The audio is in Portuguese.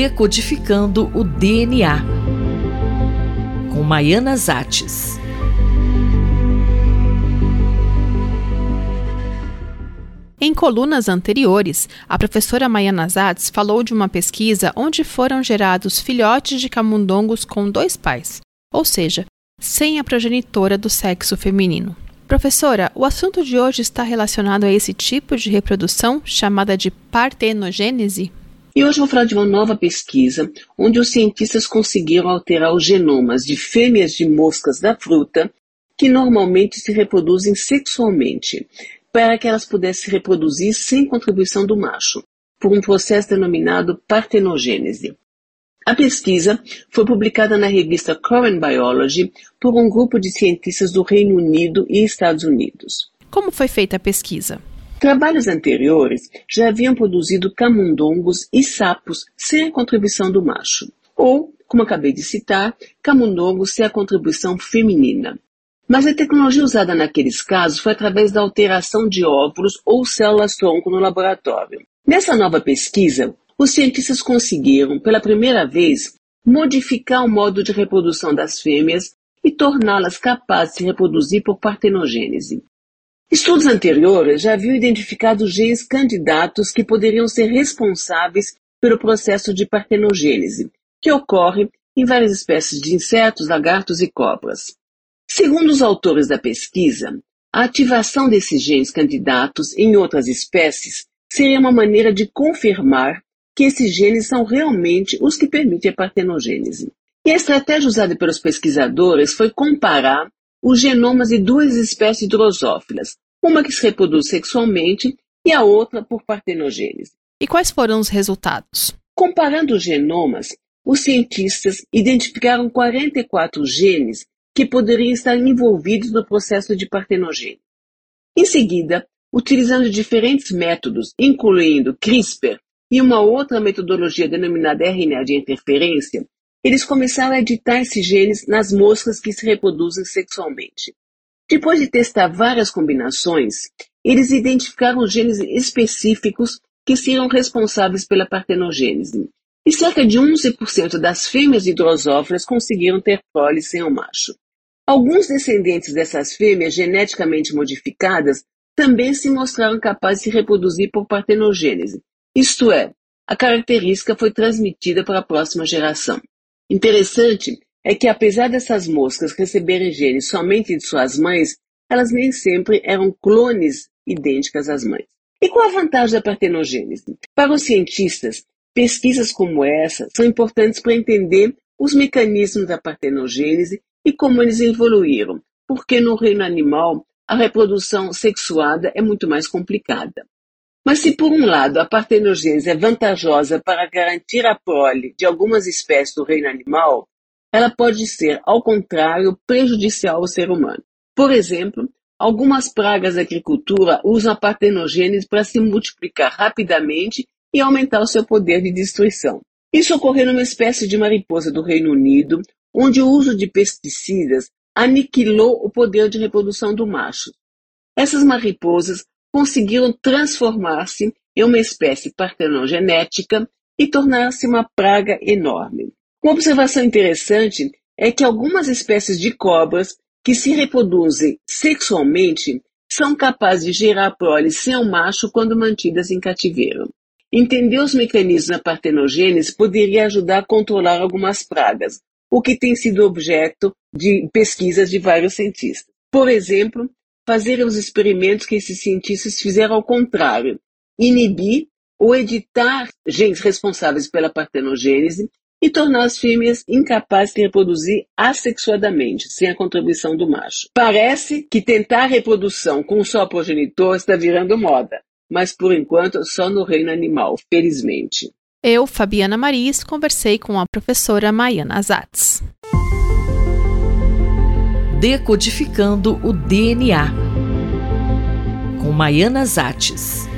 Decodificando o DNA, com Maiana Zates. Em colunas anteriores, a professora Maiana Zates falou de uma pesquisa onde foram gerados filhotes de camundongos com dois pais, ou seja, sem a progenitora do sexo feminino. Professora, o assunto de hoje está relacionado a esse tipo de reprodução chamada de partenogênese? E hoje vou falar de uma nova pesquisa onde os cientistas conseguiram alterar os genomas de fêmeas de moscas da fruta que normalmente se reproduzem sexualmente, para que elas pudessem se reproduzir sem contribuição do macho, por um processo denominado partenogênese. A pesquisa foi publicada na revista Current Biology por um grupo de cientistas do Reino Unido e Estados Unidos. Como foi feita a pesquisa? Trabalhos anteriores já haviam produzido camundongos e sapos sem a contribuição do macho, ou, como acabei de citar, camundongos sem a contribuição feminina. Mas a tecnologia usada naqueles casos foi através da alteração de óvulos ou células-tronco no laboratório. Nessa nova pesquisa, os cientistas conseguiram, pela primeira vez, modificar o modo de reprodução das fêmeas e torná-las capazes de reproduzir por partenogênese. Estudos anteriores já haviam identificado genes candidatos que poderiam ser responsáveis pelo processo de partenogênese, que ocorre em várias espécies de insetos, lagartos e cobras. Segundo os autores da pesquisa, a ativação desses genes candidatos em outras espécies seria uma maneira de confirmar que esses genes são realmente os que permitem a partenogênese. E a estratégia usada pelos pesquisadores foi comparar os genomas de duas espécies drosófilas, uma que se reproduz sexualmente e a outra por partenogênese. E quais foram os resultados? Comparando os genomas, os cientistas identificaram 44 genes que poderiam estar envolvidos no processo de partenogênese. Em seguida, utilizando diferentes métodos, incluindo CRISPR e uma outra metodologia denominada RNA de interferência, eles começaram a editar esses genes nas moscas que se reproduzem sexualmente. Depois de testar várias combinações, eles identificaram genes específicos que seriam responsáveis pela partenogênese. E cerca de 11% das fêmeas hidrosófilas conseguiram ter prole sem o macho. Alguns descendentes dessas fêmeas geneticamente modificadas também se mostraram capazes de se reproduzir por partenogênese, isto é, a característica foi transmitida para a próxima geração. Interessante é que, apesar dessas moscas receberem genes somente de suas mães, elas nem sempre eram clones idênticas às mães. E qual a vantagem da partenogênese? Para os cientistas, pesquisas como essa são importantes para entender os mecanismos da partenogênese e como eles evoluíram, porque no reino animal a reprodução sexuada é muito mais complicada. Mas se por um lado a partenogênese é vantajosa para garantir a prole de algumas espécies do reino animal, ela pode ser, ao contrário, prejudicial ao ser humano. Por exemplo, algumas pragas da agricultura usam a partenogênese para se multiplicar rapidamente e aumentar o seu poder de destruição. Isso ocorreu numa espécie de mariposa do Reino Unido, onde o uso de pesticidas aniquilou o poder de reprodução do macho. Essas mariposas conseguiram transformar-se em uma espécie partenogenética e tornar-se uma praga enorme. Uma observação interessante é que algumas espécies de cobras que se reproduzem sexualmente são capazes de gerar prole sem o macho quando mantidas em cativeiro. Entender os mecanismos da partenogênese poderia ajudar a controlar algumas pragas, o que tem sido objeto de pesquisas de vários cientistas. Por exemplo, fazer os experimentos que esses cientistas fizeram ao contrário, inibir ou editar genes responsáveis pela partenogênese e tornar as fêmeas incapazes de reproduzir assexuadamente, sem a contribuição do macho. Parece que tentar reprodução com só progenitor está virando moda, mas por enquanto só no reino animal, felizmente. Eu, Fabiana Maris, conversei com a professora Maiana Zatz decodificando o DNA. Com Maiana Zates.